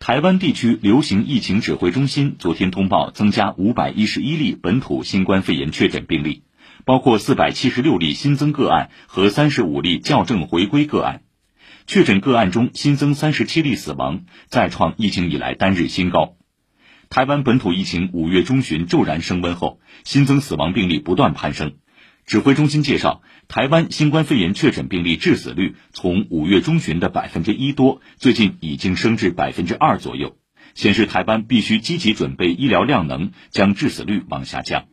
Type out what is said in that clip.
台湾地区流行疫情指挥中心昨天通报增加五百一十一例本土新冠肺炎确诊病例，包括四百七十六例新增个案和三十五例校正回归个案。确诊个案中新增三十七例死亡，再创疫情以来单日新高。台湾本土疫情五月中旬骤然升温后，新增死亡病例不断攀升。指挥中心介绍，台湾新冠肺炎确诊病例致死率从五月中旬的百分之一多，最近已经升至百分之二左右，显示台湾必须积极准备医疗量能，将致死率往下降。